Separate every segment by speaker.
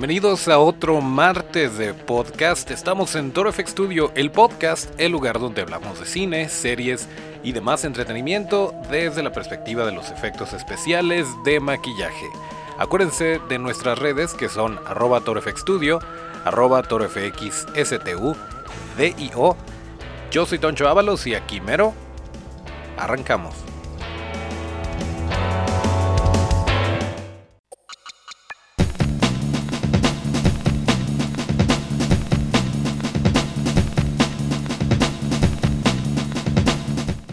Speaker 1: Bienvenidos a otro martes de podcast. Estamos en Toro FX Studio, el podcast, el lugar donde hablamos de cine, series y demás entretenimiento desde la perspectiva de los efectos especiales de maquillaje. Acuérdense de nuestras redes que son arroba torofxstudio, arroba torofxstu, DIO. Yo soy Toncho Ábalos y aquí mero. Arrancamos.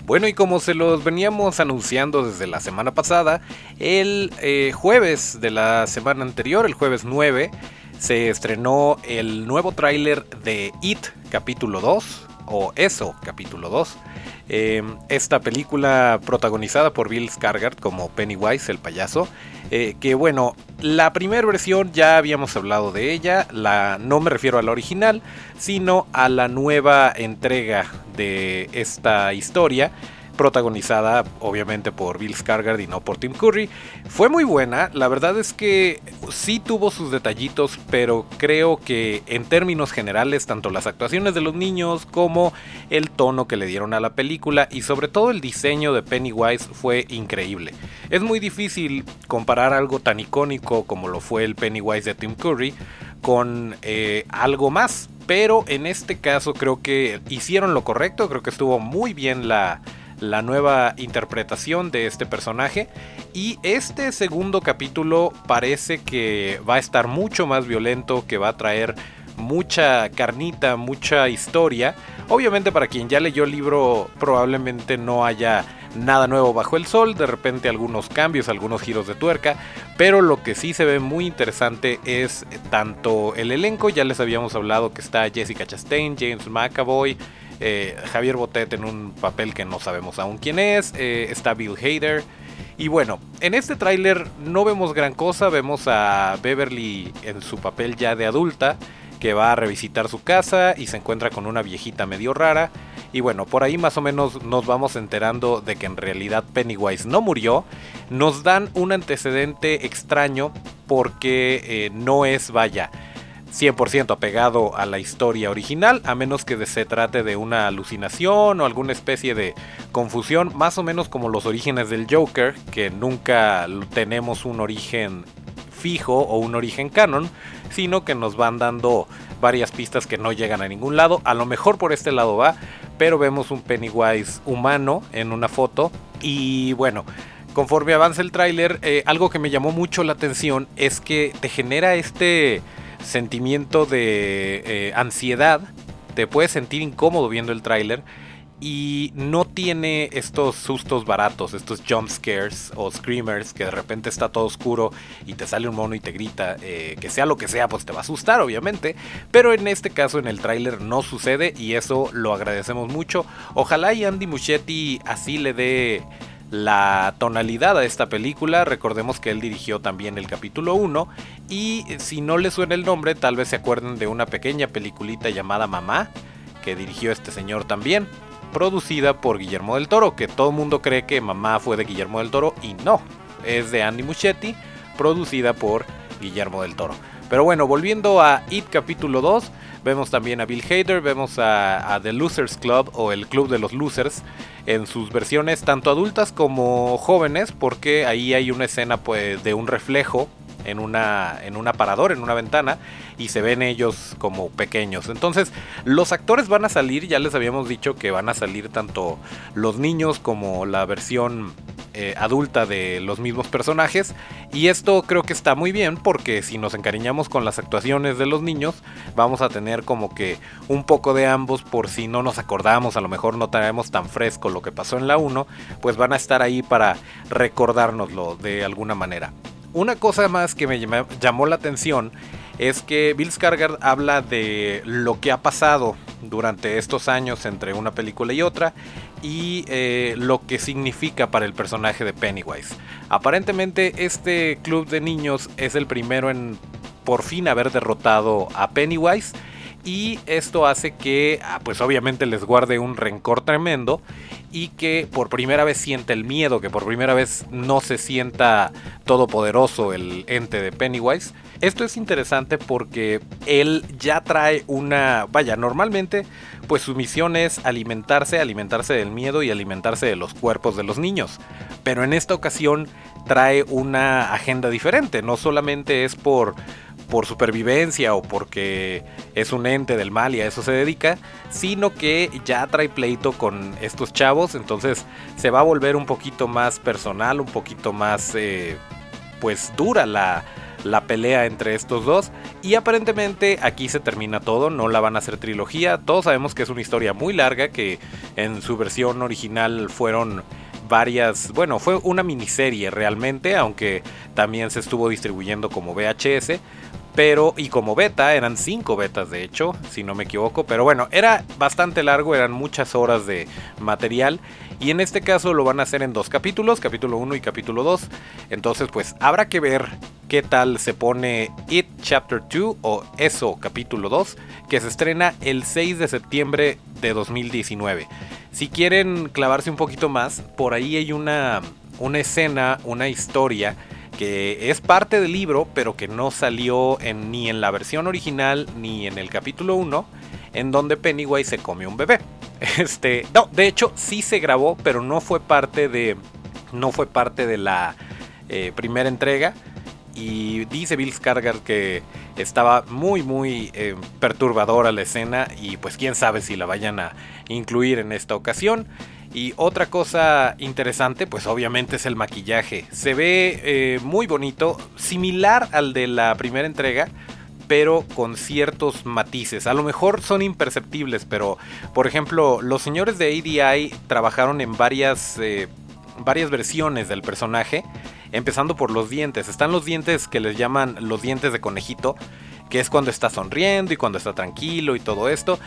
Speaker 1: Bueno, y como se los veníamos anunciando desde la semana pasada, el eh, jueves de la semana anterior, el jueves 9, se estrenó el nuevo tráiler de It capítulo 2, o Eso capítulo 2. Eh, esta película protagonizada por Bill Skarsgård como Pennywise, el payaso. Eh, que bueno, la primera versión ya habíamos hablado de ella. La, no me refiero a la original, sino a la nueva entrega de esta historia protagonizada obviamente por Bill Skarsgård y no por Tim Curry. Fue muy buena, la verdad es que sí tuvo sus detallitos, pero creo que en términos generales tanto las actuaciones de los niños como el tono que le dieron a la película y sobre todo el diseño de Pennywise fue increíble. Es muy difícil comparar algo tan icónico como lo fue el Pennywise de Tim Curry con eh, algo más. Pero en este caso creo que hicieron lo correcto, creo que estuvo muy bien la, la nueva interpretación de este personaje. Y este segundo capítulo parece que va a estar mucho más violento, que va a traer mucha carnita, mucha historia. Obviamente para quien ya leyó el libro probablemente no haya nada nuevo bajo el sol, de repente algunos cambios, algunos giros de tuerca, pero lo que sí se ve muy interesante es tanto el elenco, ya les habíamos hablado que está Jessica Chastain, James McAvoy, eh, Javier Botet en un papel que no sabemos aún quién es, eh, está Bill Hader. Y bueno, en este tráiler no vemos gran cosa, vemos a Beverly en su papel ya de adulta, que va a revisitar su casa y se encuentra con una viejita medio rara. Y bueno, por ahí más o menos nos vamos enterando de que en realidad Pennywise no murió. Nos dan un antecedente extraño porque eh, no es, vaya, 100% apegado a la historia original, a menos que se trate de una alucinación o alguna especie de confusión, más o menos como los orígenes del Joker, que nunca tenemos un origen fijo o un origen canon, sino que nos van dando varias pistas que no llegan a ningún lado. A lo mejor por este lado va, pero vemos un Pennywise humano en una foto y bueno. Conforme avanza el tráiler, eh, algo que me llamó mucho la atención es que te genera este sentimiento de eh, ansiedad, te puedes sentir incómodo viendo el tráiler y no tiene estos sustos baratos, estos jump scares o screamers que de repente está todo oscuro y te sale un mono y te grita, eh, que sea lo que sea, pues te va a asustar obviamente, pero en este caso en el tráiler no sucede y eso lo agradecemos mucho. Ojalá y Andy Muschietti así le dé la tonalidad a esta película. Recordemos que él dirigió también el capítulo 1 y si no le suena el nombre tal vez se acuerden de una pequeña peliculita llamada Mamá que dirigió este señor también, producida por Guillermo del Toro, que todo el mundo cree que Mamá fue de Guillermo del Toro y no, es de Andy Muschietti, producida por Guillermo del Toro. Pero bueno, volviendo a It capítulo 2, vemos también a Bill Hader, vemos a, a The Losers Club o el Club de los Losers en sus versiones tanto adultas como jóvenes, porque ahí hay una escena pues de un reflejo en una en un aparador, en una ventana y se ven ellos como pequeños. Entonces, los actores van a salir, ya les habíamos dicho que van a salir tanto los niños como la versión eh, adulta de los mismos personajes. Y esto creo que está muy bien porque si nos encariñamos con las actuaciones de los niños, vamos a tener como que un poco de ambos por si no nos acordamos, a lo mejor no traemos tan fresco lo que pasó en la 1, pues van a estar ahí para recordárnoslo de alguna manera. Una cosa más que me llamó la atención es que Bill Skarsgård habla de lo que ha pasado durante estos años entre una película y otra y eh, lo que significa para el personaje de Pennywise. Aparentemente este club de niños es el primero en por fin haber derrotado a Pennywise y esto hace que ah, pues obviamente les guarde un rencor tremendo y que por primera vez siente el miedo, que por primera vez no se sienta todopoderoso el ente de Pennywise. Esto es interesante porque él ya trae una, vaya, normalmente pues su misión es alimentarse, alimentarse del miedo y alimentarse de los cuerpos de los niños. Pero en esta ocasión trae una agenda diferente, no solamente es por por supervivencia o porque es un ente del mal y a eso se dedica, sino que ya trae pleito con estos chavos, entonces se va a volver un poquito más personal, un poquito más eh, pues dura la, la pelea entre estos dos. Y aparentemente aquí se termina todo, no la van a hacer trilogía. Todos sabemos que es una historia muy larga, que en su versión original fueron varias, bueno, fue una miniserie realmente, aunque también se estuvo distribuyendo como VHS. Pero, y como beta, eran cinco betas de hecho, si no me equivoco. Pero bueno, era bastante largo, eran muchas horas de material. Y en este caso lo van a hacer en dos capítulos, capítulo 1 y capítulo 2. Entonces, pues habrá que ver qué tal se pone It Chapter 2 o Eso capítulo 2, que se estrena el 6 de septiembre de 2019. Si quieren clavarse un poquito más, por ahí hay una, una escena, una historia que es parte del libro, pero que no salió en, ni en la versión original ni en el capítulo 1, en donde Pennywise se come un bebé. Este, no, de hecho sí se grabó, pero no fue parte de, no fue parte de la eh, primera entrega. Y dice Bill Skarsgård que estaba muy muy eh, perturbadora la escena y pues quién sabe si la vayan a incluir en esta ocasión. Y otra cosa interesante, pues obviamente es el maquillaje. Se ve eh, muy bonito, similar al de la primera entrega, pero con ciertos matices. A lo mejor son imperceptibles, pero por ejemplo, los señores de ADI trabajaron en varias, eh, varias versiones del personaje, empezando por los dientes. Están los dientes que les llaman los dientes de conejito, que es cuando está sonriendo y cuando está tranquilo y todo esto.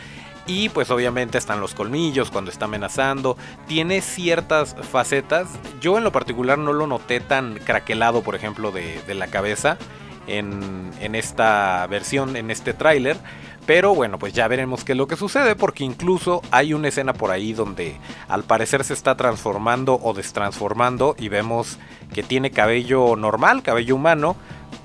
Speaker 1: Y pues obviamente están los colmillos cuando está amenazando. Tiene ciertas facetas. Yo en lo particular no lo noté tan craquelado, por ejemplo, de, la cabeza en, en, esta versión, en este tráiler. Pero bueno, pues ya veremos qué es lo que sucede porque incluso hay una escena por ahí donde al parecer se está transformando o destransformando y vemos que tiene cabello normal, cabello humano,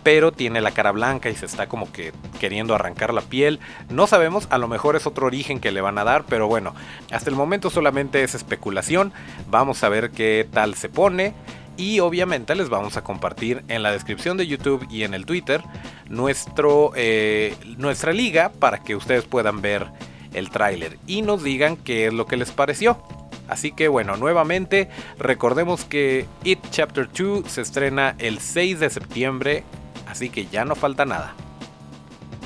Speaker 1: pero tiene la cara blanca y se está como que queriendo arrancar la piel. No sabemos, a lo mejor es otro origen que le van a dar, pero bueno, hasta el momento solamente es especulación. Vamos a ver qué tal se pone. Y obviamente les vamos a compartir en la descripción de YouTube y en el Twitter nuestro, eh, nuestra liga para que ustedes puedan ver el tráiler y nos digan qué es lo que les pareció. Así que bueno, nuevamente recordemos que It Chapter 2 se estrena el 6 de septiembre así que ya no falta nada.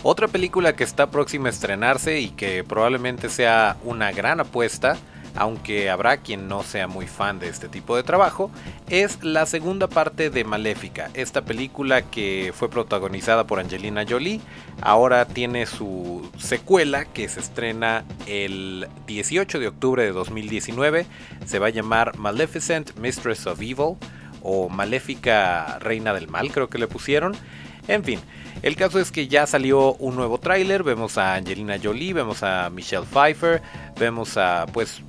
Speaker 1: Otra película que está próxima a estrenarse y que probablemente sea una gran apuesta, aunque habrá quien no sea muy fan de este tipo de trabajo, es la segunda parte de Maléfica, esta película que fue protagonizada por Angelina Jolie, ahora tiene su secuela que se estrena el 18 de octubre de 2019, se va a llamar Maleficent Mistress of Evil o Maléfica Reina del Mal creo que le pusieron, en fin, el caso es que ya salió un nuevo tráiler, vemos a Angelina Jolie, vemos a Michelle Pfeiffer, vemos a pues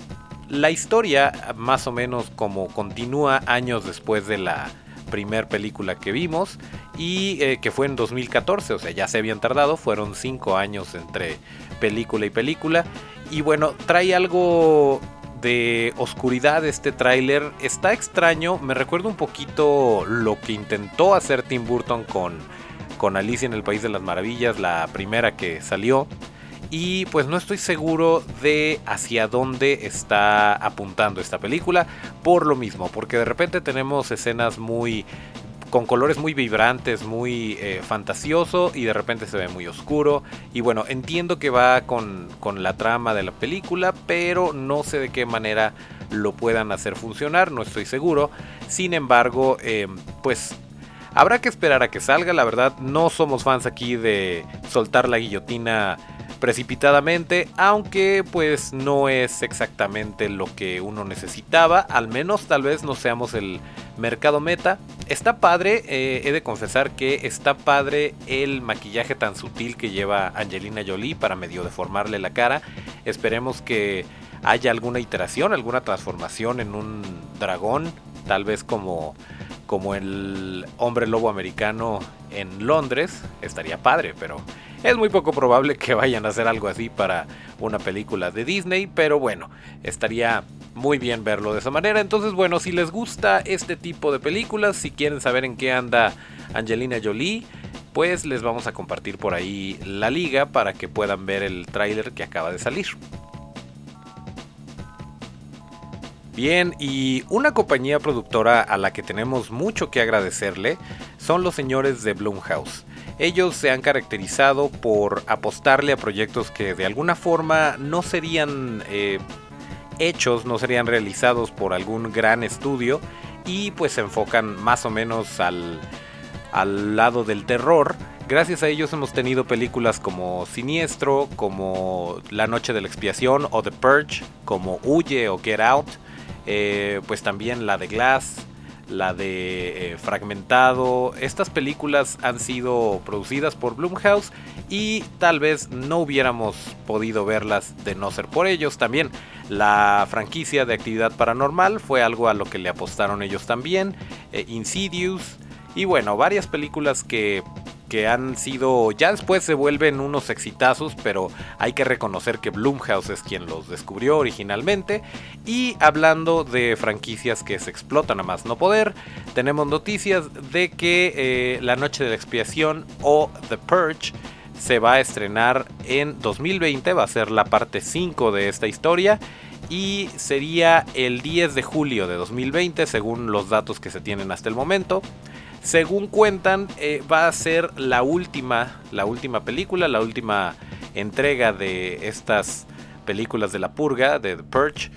Speaker 1: la historia más o menos como continúa años después de la primer película que vimos y eh, que fue en 2014, o sea, ya se habían tardado, fueron 5 años entre película y película. Y bueno, trae algo de oscuridad este tráiler, está extraño, me recuerda un poquito lo que intentó hacer Tim Burton con con Alicia en el País de las Maravillas, la primera que salió. Y pues no estoy seguro de hacia dónde está apuntando esta película. Por lo mismo, porque de repente tenemos escenas muy con colores muy vibrantes, muy eh, fantasioso y de repente se ve muy oscuro. Y bueno, entiendo que va con, con, la trama de la película, pero no sé de qué manera lo puedan hacer funcionar, no estoy seguro. Sin embargo, eh, pues Habrá que esperar a que salga, la verdad no somos fans aquí de soltar la guillotina precipitadamente, aunque pues no es exactamente lo que uno necesitaba, al menos tal vez no seamos el mercado meta. Está padre, eh, he de confesar que está padre el maquillaje tan sutil que lleva Angelina Jolie para medio deformarle la cara. Esperemos que haya alguna iteración, alguna transformación en un dragón, tal vez como, como el hombre lobo americano en Londres, estaría padre, pero es muy poco probable que vayan a hacer algo así para una película de Disney, pero bueno, estaría muy bien verlo de esa manera. Entonces, bueno, si les gusta este tipo de películas, si quieren saber en qué anda Angelina Jolie, pues les vamos a compartir por ahí la liga para que puedan ver el tráiler que acaba de salir. Bien, y una compañía productora a la que tenemos mucho que agradecerle son los señores de Blumhouse. Ellos se han caracterizado por apostarle a proyectos que de alguna forma no serían eh, hechos, no serían realizados por algún gran estudio y pues se enfocan más o menos al, al lado del terror. Gracias a ellos hemos tenido películas como Siniestro, como La Noche de la Expiación o The Purge, como Huye o Get Out, eh, pues también la de Glass, la de eh, Fragmentado. Estas películas han sido producidas por Blumhouse y tal vez no hubiéramos podido verlas de no ser por ellos. También la franquicia de actividad paranormal fue algo a lo que le apostaron ellos también. Eh, Insidious y bueno, varias películas que que han sido, ya después se vuelven unos exitazos, pero hay que reconocer que Blumhouse es quien los descubrió originalmente. Y hablando de franquicias que se explotan a más no poder, tenemos noticias de que eh, La Noche de la Expiación o The Purge se va a estrenar en 2020, va a ser la parte 5 de esta historia y sería el 10 de julio de 2020 según los datos que se tienen hasta el momento. Según cuentan, eh, va a ser la última, la última película, la última entrega de estas películas de la purga, de The Purge,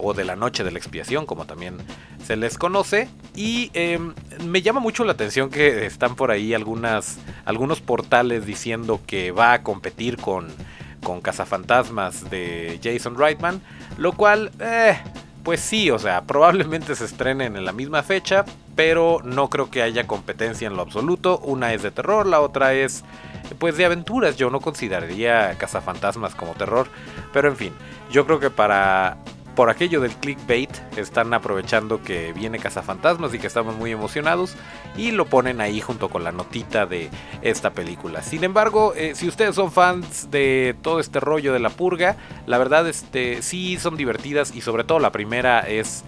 Speaker 1: o de la noche de la expiación, como también se les conoce. Y em, me llama mucho la atención que están por ahí algunas, algunos portales diciendo que va a competir con, con Cazafantasmas de Jason Reitman, lo cual... Eh, pues sí, o sea, probablemente se estrenen en la misma fecha, pero no creo que haya competencia en lo absoluto. Una es de terror, la otra es pues de aventuras. Yo no consideraría Cazafantasmas como terror, pero en fin, yo creo que para por aquello del clickbait están aprovechando que viene Cazafantasmas y que estamos muy emocionados y lo ponen ahí junto con la notita de esta película. Sin embargo, eh, si ustedes son fans de todo este rollo de la purga, la verdad este sí son divertidas y sobre todo la primera es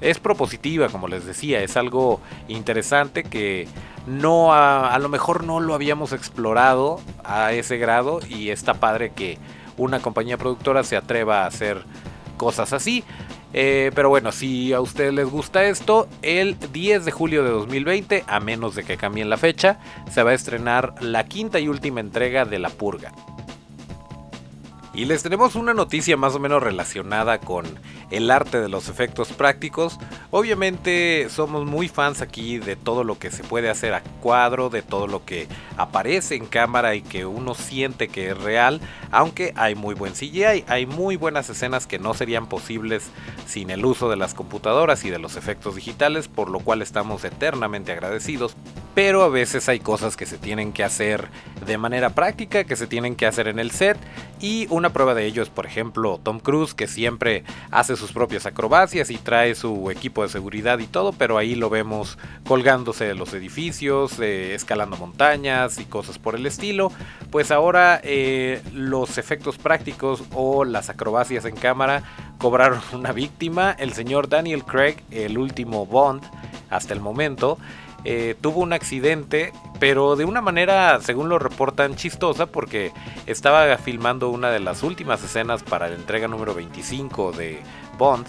Speaker 1: es propositiva, como les decía, es algo interesante que no a, a lo mejor no lo habíamos explorado a ese grado y está padre que una compañía productora se atreva a hacer cosas así. Eh, pero bueno, si a ustedes les gusta esto, el 10 de julio de 2020, a menos de que cambien la fecha, se va a estrenar la quinta y última entrega de La Purga. Y les tenemos una noticia más o menos relacionada con el arte de los efectos prácticos. Obviamente somos muy fans aquí de todo lo que se puede hacer a cuadro, de todo lo que aparece en cámara y que uno siente que es real, aunque hay muy buen CGI, hay muy buenas escenas que no serían posibles sin el uso de las computadoras y de los efectos digitales, por lo cual estamos eternamente agradecidos. Pero a veces hay cosas que se tienen que hacer de manera práctica, que se tienen que hacer en el set, y una prueba de ello es, por ejemplo, Tom Cruise, que siempre hace sus propias acrobacias y trae su equipo de seguridad y todo, pero ahí lo vemos colgándose de los edificios, eh, escalando montañas y cosas por el estilo. Pues ahora eh, los efectos prácticos o las acrobacias en cámara cobraron una víctima, el señor Daniel Craig, el último Bond hasta el momento. Eh, tuvo un accidente, pero de una manera, según lo reportan, chistosa, porque estaba filmando una de las últimas escenas para la entrega número 25 de Bond,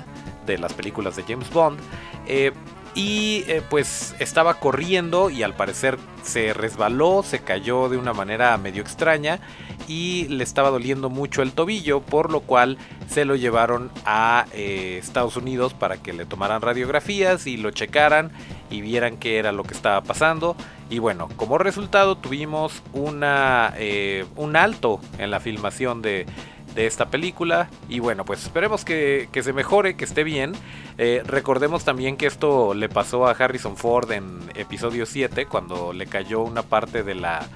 Speaker 1: de las películas de James Bond. Eh, y eh, pues estaba corriendo y al parecer se resbaló, se cayó de una manera medio extraña y le estaba doliendo mucho el tobillo, por lo cual se lo llevaron a eh, Estados Unidos para que le tomaran radiografías y lo checaran y vieran qué era lo que estaba pasando. Y bueno, como resultado tuvimos una, un alto en la filmación de de esta película. Y bueno, pues esperemos que, se mejore, que esté bien. Eh, recordemos también que esto le pasó a Harrison Ford en episodio 7, cuando le cayó una parte de la...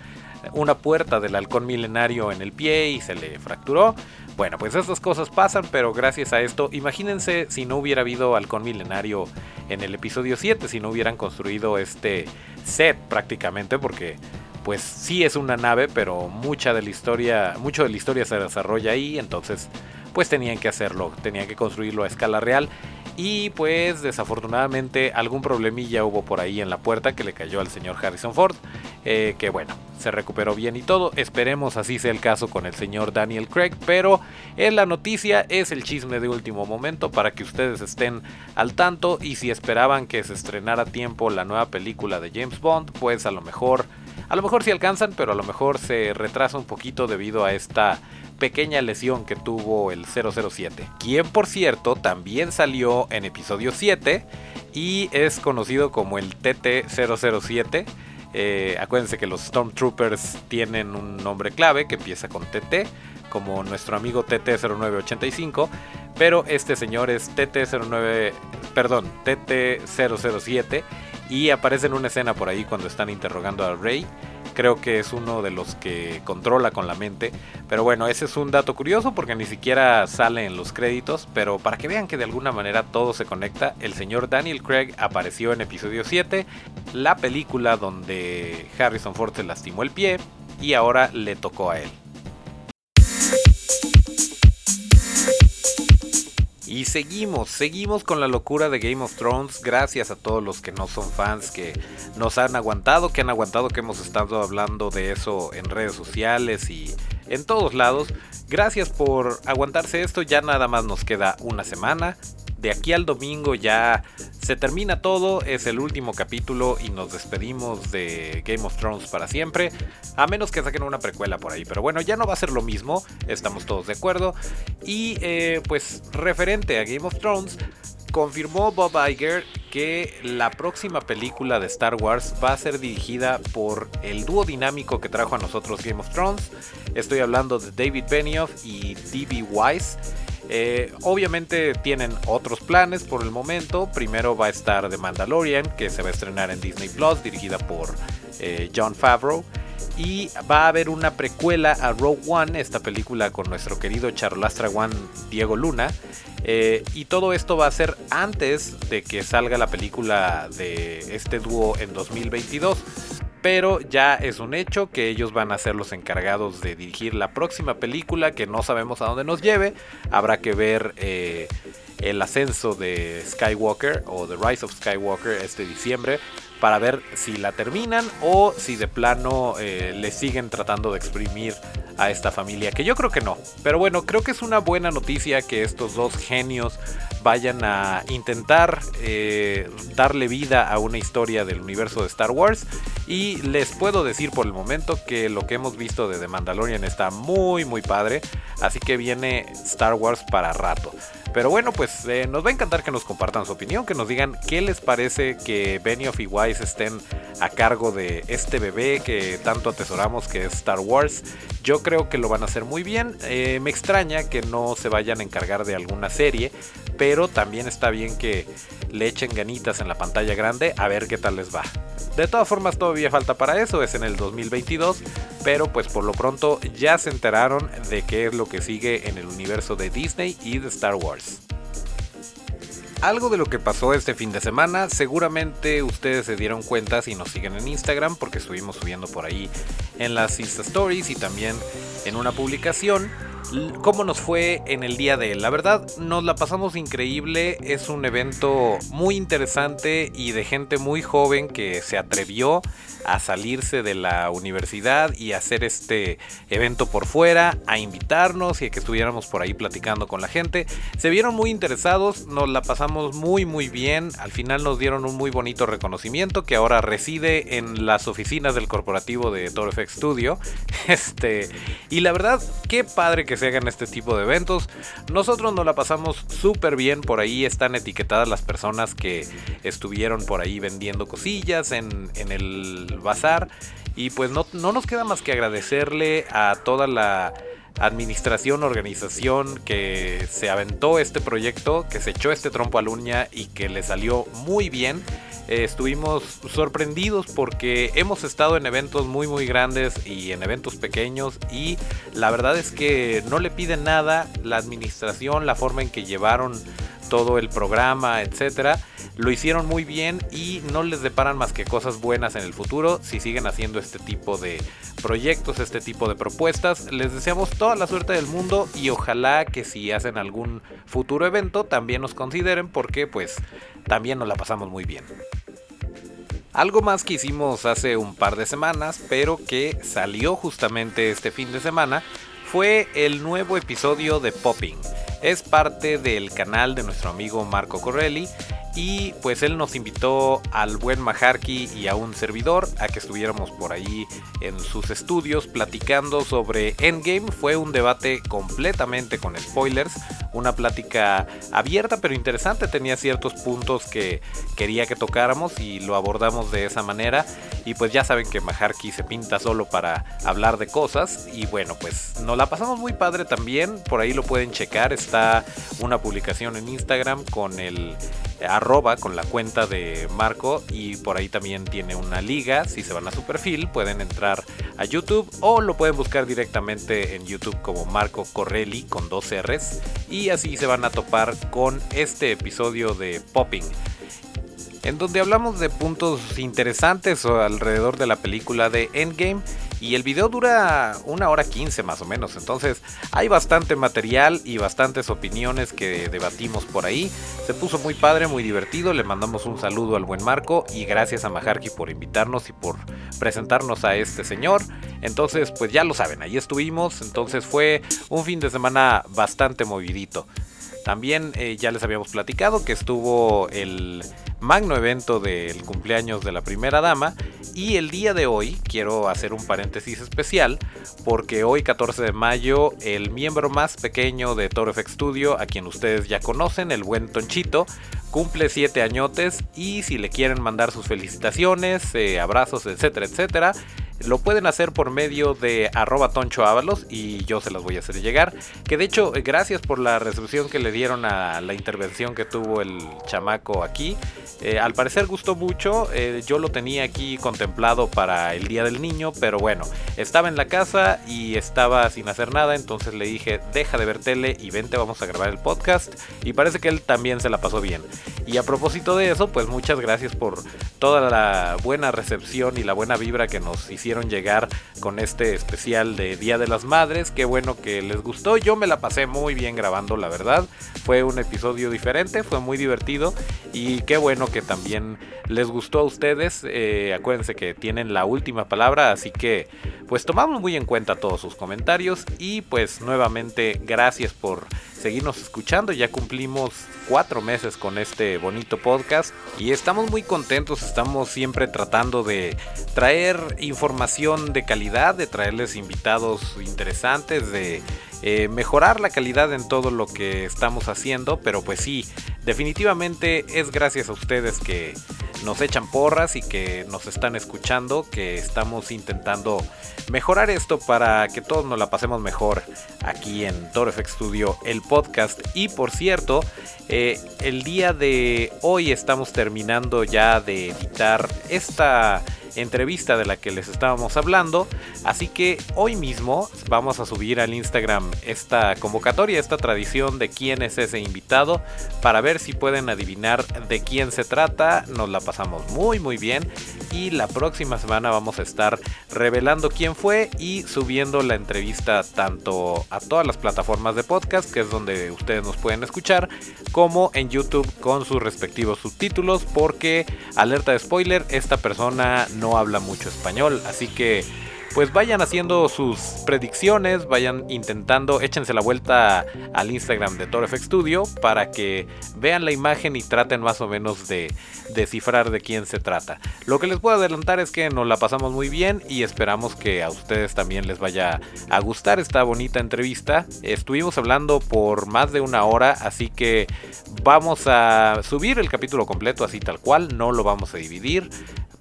Speaker 1: Una puerta del halcón milenario en el pie y se le fracturó. Bueno, pues estas cosas pasan, pero gracias a esto, imagínense si no hubiera habido halcón milenario en el episodio 7, si no hubieran construido este set prácticamente, porque pues sí es una nave, pero mucha de la historia, mucho de la historia se desarrolla ahí, entonces pues tenían que hacerlo, tenían que construirlo a escala real y pues desafortunadamente algún problemilla hubo por ahí en la puerta que le cayó al señor Harrison Ford. Eh, que bueno, se recuperó bien y todo. Esperemos así sea el caso con el señor Daniel Craig. Pero en la noticia es el chisme de último momento para que ustedes estén al tanto. Y si esperaban que se estrenara a tiempo la nueva película de James Bond, pues a lo mejor... A lo mejor sí alcanzan, pero a lo mejor se retrasa un poquito debido a esta pequeña lesión que tuvo el 007, quien por cierto también salió en episodio 7 y es conocido como el TT-007. Eh, acuérdense que los Stormtroopers tienen un nombre clave que empieza con TT, como nuestro amigo TT-0985, pero este señor es TT-09, perdón, TT-007 y aparece en una escena por ahí cuando están interrogando a Rey creo que es uno de los que controla con la mente. Pero bueno, ese es un dato curioso porque ni siquiera sale en los créditos. Pero para que vean que de alguna manera todo se conecta, el señor Daniel Craig apareció en episodio 7, la película donde Harrison Ford lastimó el pie y ahora le tocó a él. Y seguimos, seguimos con la locura de Game of Thrones. Gracias a todos los que no son fans, que nos han aguantado, que han aguantado que hemos estado hablando de eso en redes sociales y en todos lados. Gracias por aguantarse esto. Ya nada más nos queda una semana de aquí al domingo ya se termina todo, es el último capítulo y nos despedimos de Game of Thrones para siempre, a menos que saquen una precuela por ahí, pero bueno, ya no va a ser lo mismo, estamos todos de acuerdo. Y eh, pues referente a Game of Thrones, confirmó Bob Iger que la próxima película de Star Wars va a ser dirigida por el dúo dinámico que trajo a nosotros Game of Thrones. Estoy hablando de David Benioff y D.B. Weiss. Eh, obviamente tienen otros planes por el momento. Primero va a estar The Mandalorian, que se va a estrenar en Disney Plus, dirigida por eh, John Favreau. Y va a haber una precuela a Rogue One, esta película con nuestro querido Charlastra One Diego Luna. Eh, y todo esto va a ser antes de que salga la película de este dúo en 2022 pero ya es un hecho que ellos van a ser los encargados de dirigir la próxima película que no sabemos a dónde nos lleve. Habrá que ver eh, el ascenso de Skywalker o The Rise of Skywalker este diciembre para ver si la terminan o si de plano eh, le siguen tratando de exprimir a esta familia, que yo creo que no. Pero bueno, creo que es una buena noticia que estos dos genios vayan a intentar eh, darle vida a una historia del universo de Star Wars. Y les puedo decir por el momento que lo que hemos visto de The Mandalorian está muy muy padre. Así que viene Star Wars para rato. Pero bueno, pues eh, nos va a encantar que nos compartan su opinión, que nos digan qué les parece que Benioff y Wise estén a cargo de este bebé que tanto atesoramos que es Star Wars. Yo creo que lo van a hacer muy bien. Eh, me extraña que no se vayan a encargar de alguna serie, pero también está bien que le echen ganitas en la pantalla grande a ver qué tal les va. De todas formas todavía falta para eso, es en el 2022, pero pues por lo pronto ya se enteraron de qué es lo que sigue en el universo de Disney y de Star Wars. Algo de lo que pasó este fin de semana, seguramente ustedes se dieron cuenta si nos siguen en Instagram, porque estuvimos subiendo por ahí en las Insta Stories y también en una publicación cómo nos fue en el día de él. La verdad, nos la pasamos increíble. Es un evento muy interesante y de gente muy joven que se atrevió a salirse de la universidad y hacer este evento por fuera, a invitarnos y a que estuviéramos por ahí platicando con la gente. Se vieron muy interesados, nos la pasamos muy muy bien. Al final nos dieron un muy bonito reconocimiento que ahora reside en las oficinas del corporativo de Toro Studio. Este, y la verdad, qué padre que se hagan este tipo de eventos. Nosotros nos la pasamos súper bien, por ahí están etiquetadas las personas que estuvieron por ahí vendiendo cosillas en, el bazar. Y pues no, no nos queda más que agradecerle a toda la administración, organización que se aventó este proyecto, que se echó este trompo a la uña y que le salió muy bien. eh, estuvimos sorprendidos porque hemos estado en eventos muy muy grandes y en eventos pequeños y la verdad es que no le piden nada la administración, la forma en que llevaron todo el programa, etcétera. Lo hicieron muy bien y no les deparan más que cosas buenas en el futuro si siguen haciendo este tipo de proyectos, este tipo de propuestas. Les deseamos toda la suerte del mundo y ojalá que si hacen algún futuro evento también nos consideren porque pues también nos la pasamos muy bien. Algo más que hicimos hace un par de semanas, pero que salió justamente este fin de semana, fue el nuevo episodio de Popping. Es parte del canal de nuestro amigo Marco Corelli y pues él nos invitó al buen Maharki y a un servidor a que estuviéramos por ahí en sus estudios platicando sobre Endgame. Fue un debate completamente con spoilers, una plática abierta pero interesante, tenía ciertos puntos que quería que tocáramos y lo abordamos de esa manera. Y pues ya saben que Maharki se pinta solo para hablar de cosas. Y bueno, pues nos la pasamos muy padre también, por ahí lo pueden checar, está una publicación en Instagram con el arroba con la cuenta de Marco. Y por ahí también tiene una liga. Si se van a su perfil pueden entrar a YouTube o lo pueden buscar directamente en YouTube como Marco Correlli con dos R's. Y así se van a topar con este episodio de Popping en donde hablamos de puntos interesantes alrededor de la película de Endgame y el video dura una hora 15 más o menos, entonces hay bastante material y bastantes opiniones que debatimos por ahí. Se puso muy padre, muy divertido, le mandamos un saludo al buen Marco y gracias a Majarki por invitarnos y por presentarnos a este señor. Entonces, pues ya lo saben, ahí estuvimos, entonces fue un fin de semana bastante movidito. También eh, ya les habíamos platicado que estuvo el magno evento del cumpleaños de la primera dama. Y el día de hoy quiero hacer un paréntesis especial porque hoy 14 de mayo el miembro más pequeño de Toro FX Studio, a quien ustedes ya conocen, el buen Tonchito, cumple 7 añotes. Y si le quieren mandar sus felicitaciones, eh, abrazos, etcétera, etcétera, lo pueden hacer por medio de arroba toncho y yo se las voy a hacer llegar. Que de hecho, gracias por la resolución que le dieron a la intervención que tuvo el chamaco aquí. Eh, al parecer gustó mucho, eh, yo lo tenía aquí contemplado para el Día del Niño, pero bueno, estaba en la casa y estaba sin hacer nada, entonces le dije, deja de ver tele y vente, vamos a grabar el podcast. Y parece que él también se la pasó bien. Y a propósito de eso, pues muchas gracias por toda la buena recepción y la buena vibra que nos hicieron llegar con este especial de Día de las Madres. Qué bueno que les gustó. Yo me la pasé muy bien grabando, la verdad. Fue un episodio diferente, fue muy divertido y qué bueno que también les gustó a ustedes. Eh, acuérdense que tienen la última palabra, así que pues tomamos muy en cuenta todos sus comentarios y pues nuevamente gracias por seguirnos escuchando. Ya cumplimos cuatro meses con este bonito podcast y estamos muy contentos. Estamos siempre tratando de traer información de calidad, de traerles invitados interesantes, de eh, mejorar la calidad en todo lo que estamos haciendo. Pero pues sí, definitivamente es gracias a ustedes que nos echan porras y que nos están escuchando, que estamos intentando mejorar esto para que todos nos la pasemos mejor aquí en Toro Studio, el podcast. Y por cierto, eh, el día de hoy estamos terminando ya de editar esta entrevista de la que les estábamos hablando. Así que hoy mismo vamos a subir al Instagram esta convocatoria, esta tradición de quién es ese invitado, para ver si pueden adivinar de quién se trata. Nos la pasamos muy muy bien y la próxima semana vamos a estar revelando quién fue y subiendo la entrevista tanto a todas las plataformas de podcast, que es donde ustedes nos pueden escuchar, como en YouTube con sus respectivos subtítulos, porque alerta de spoiler, esta persona no habla mucho español, así que pues vayan haciendo sus predicciones, vayan intentando, échense la vuelta al Instagram de ToroFX Studio para que vean la imagen y traten más o menos de descifrar de quién se trata. Lo que les puedo adelantar es que nos la pasamos muy bien y esperamos que a ustedes también les vaya a gustar esta bonita entrevista. Estuvimos hablando por más de una hora, así que vamos a subir el capítulo completo así tal cual, no lo vamos a dividir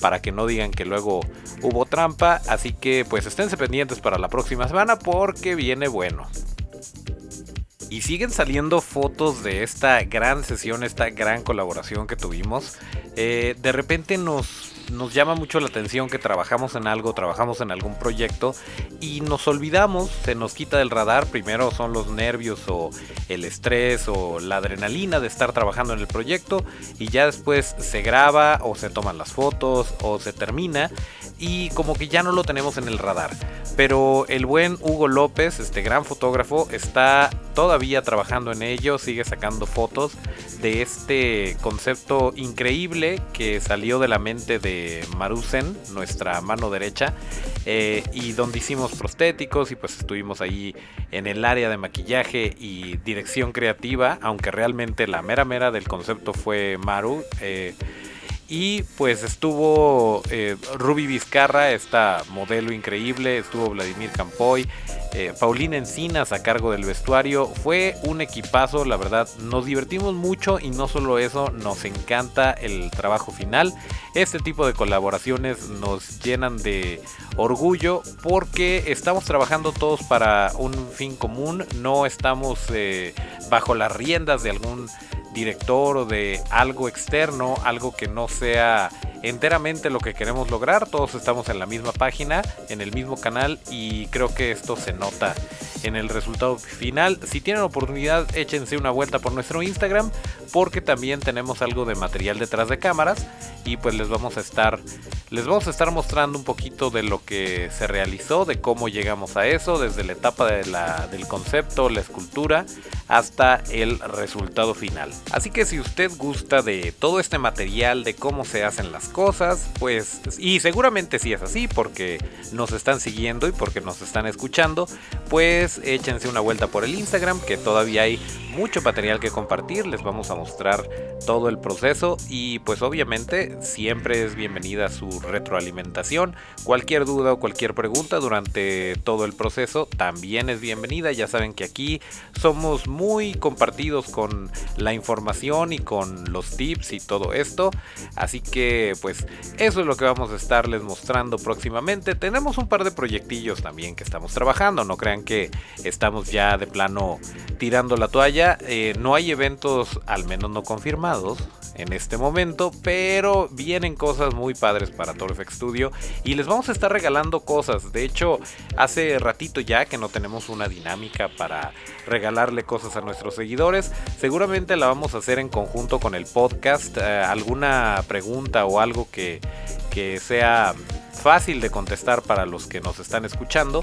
Speaker 1: para que no digan que luego hubo trampa. Así que pues esténse pendientes para la próxima semana porque viene bueno. Y siguen saliendo fotos de esta gran sesión, esta gran colaboración que tuvimos. Eh, de repente nos nos llama mucho la atención que trabajamos en algo, trabajamos en algún proyecto y nos olvidamos, se nos quita del radar, primero son los nervios o el estrés o la adrenalina de estar trabajando en el proyecto y ya después se graba o se toman las fotos o se termina y como que ya no lo tenemos en el radar. Pero el buen Hugo López, este gran fotógrafo, está todavía trabajando en ello, sigue sacando fotos de este concepto increíble que salió de la mente de Marusen, nuestra mano derecha, eh, y donde hicimos prostéticos y pues estuvimos ahí en el área de maquillaje y dirección creativa, aunque realmente la mera mera del concepto fue Maru. Eh, y pues estuvo eh, Ruby Vizcarra, esta modelo increíble, estuvo Vladimir Campoy, eh, Paulina Encinas a cargo del vestuario. Fue un equipazo, la verdad, nos divertimos mucho y no solo eso, nos encanta el trabajo final. Este tipo de colaboraciones nos llenan de orgullo porque estamos trabajando todos para un fin común, no estamos eh, bajo las riendas de algún director o de algo externo, algo que no sea enteramente lo que queremos lograr. Todos estamos en la misma página, en el mismo canal y creo que esto se nota en el resultado final. Si tienen oportunidad, échense una vuelta por nuestro Instagram porque también tenemos algo de material detrás de cámaras y pues les vamos a estar les vamos a estar mostrando un poquito de lo que se realizó, de cómo llegamos a eso, desde la etapa del concepto, la escultura, hasta el resultado final. Así que si usted gusta de todo este material, de cómo se hacen las cosas, pues, y seguramente si es así, porque nos están siguiendo y porque nos están escuchando, pues échense una vuelta por el Instagram, que todavía hay mucho material que compartir, les vamos a mostrar todo el proceso y pues obviamente siempre es bienvenida su retroalimentación, cualquier duda o cualquier pregunta durante todo el proceso también es bienvenida, ya saben que aquí somos muy compartidos con la información y con los tips y todo esto, así que pues eso es lo que vamos a estarles mostrando próximamente, tenemos un par de proyectillos también que estamos trabajando, no crean que estamos ya de plano tirando la toalla. Eh, no hay eventos, al menos no confirmados, en este momento, pero vienen cosas muy padres para Torfx Studio y les vamos a estar regalando cosas. De hecho, hace ratito ya que no tenemos una dinámica para regalarle cosas a nuestros seguidores. Seguramente la vamos a hacer en conjunto con el podcast. Eh, alguna pregunta o algo que, que sea fácil de contestar para los que nos están escuchando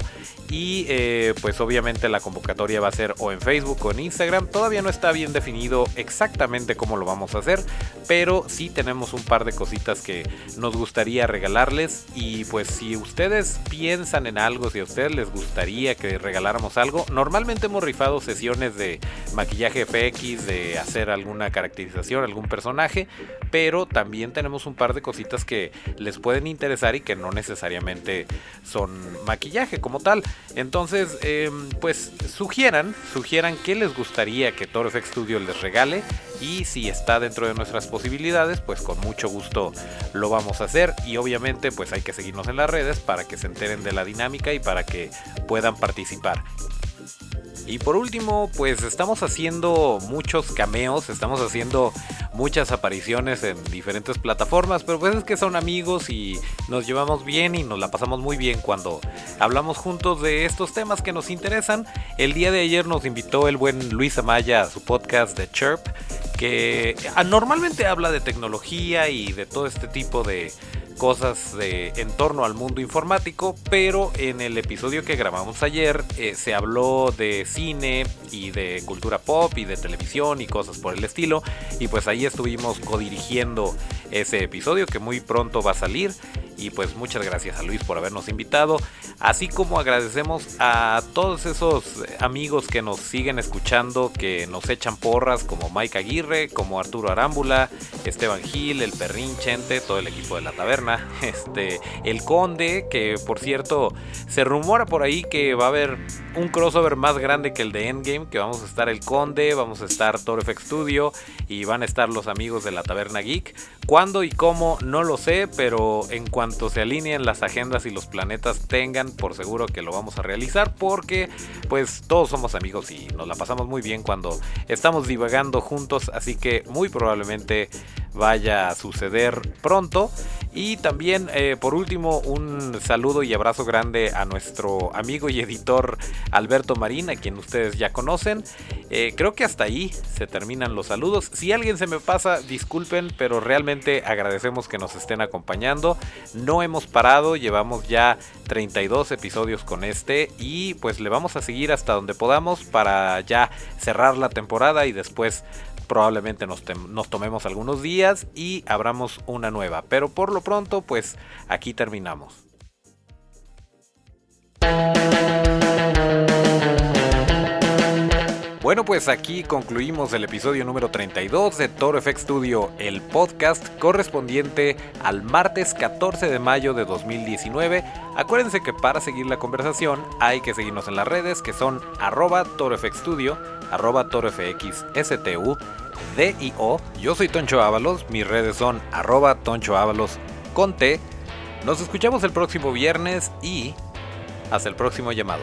Speaker 1: y eh, pues obviamente la convocatoria va a ser o en Facebook o en Instagram todavía no está bien definido exactamente cómo lo vamos a hacer pero sí tenemos un par de cositas que nos gustaría regalarles y pues si ustedes piensan en algo si a ustedes les gustaría que regaláramos algo normalmente hemos rifado sesiones de maquillaje FX de hacer alguna caracterización algún personaje pero también tenemos un par de cositas que les pueden interesar y que no necesariamente son maquillaje como tal. Entonces, em, pues sugieran, sugieran qué les gustaría que Toro FX Studio les regale y si está dentro de nuestras posibilidades, pues con mucho gusto lo vamos a hacer y obviamente pues hay que seguirnos en las redes para que se enteren de la dinámica y para que puedan participar. Y por último, pues estamos haciendo muchos cameos, estamos haciendo muchas apariciones en diferentes plataformas, pero pues es que son amigos y nos llevamos bien y nos la pasamos muy bien cuando hablamos juntos de estos temas que nos interesan. El día de ayer nos invitó el buen Luis Amaya a su podcast de Chirp, que normalmente habla de tecnología y de todo este tipo de cosas de, en torno al mundo informático, pero en el episodio que grabamos ayer eh, se habló de cine y de cultura pop y de televisión y cosas por el estilo, y pues ahí estuvimos codirigiendo ese episodio que muy pronto va a salir. Y pues muchas gracias a Luis por habernos invitado, así como agradecemos a todos esos amigos que nos siguen escuchando, que nos echan porras, como Mike Aguirre, como Arturo Arámbula, Esteban Gil, el Perrin Chente, todo el equipo de la taberna, este, el Conde, que por cierto se rumora por ahí que va a haber un crossover más grande que el de Endgame, que vamos a estar el Conde, vamos a estar FX Studio y van a estar los amigos de la Taberna Geek. ¿Cuándo y cómo? No lo sé, pero en cuanto se alineen las agendas y los planetas tengan por seguro que lo vamos a realizar porque pues todos somos amigos y nos la pasamos muy bien cuando estamos divagando juntos, así que muy probablemente vaya a suceder pronto. Y también, eh, por último, un saludo y abrazo grande a nuestro amigo y editor Alberto Marín, a quien ustedes ya conocen. Eh, creo que hasta ahí se terminan los saludos. Si alguien se me pasa, disculpen, pero realmente agradecemos que nos estén acompañando. No hemos parado, llevamos ya 32 episodios con este y pues le vamos a seguir hasta donde podamos para ya cerrar la temporada y después probablemente nos, tomemos algunos días y abramos una nueva. Pero por lo pronto, pues aquí terminamos. Bueno, pues aquí concluimos el episodio número 32 de Toro FX Studio, el podcast correspondiente al martes 14 de mayo de 2019. Acuérdense que para seguir la conversación hay que seguirnos en las redes que son arroba ToroFX arroba ToroFXSTU, DIO. Yo soy Toncho Ábalos, mis redes son arroba Toncho con T. Nos escuchamos el próximo viernes y hasta el próximo llamado.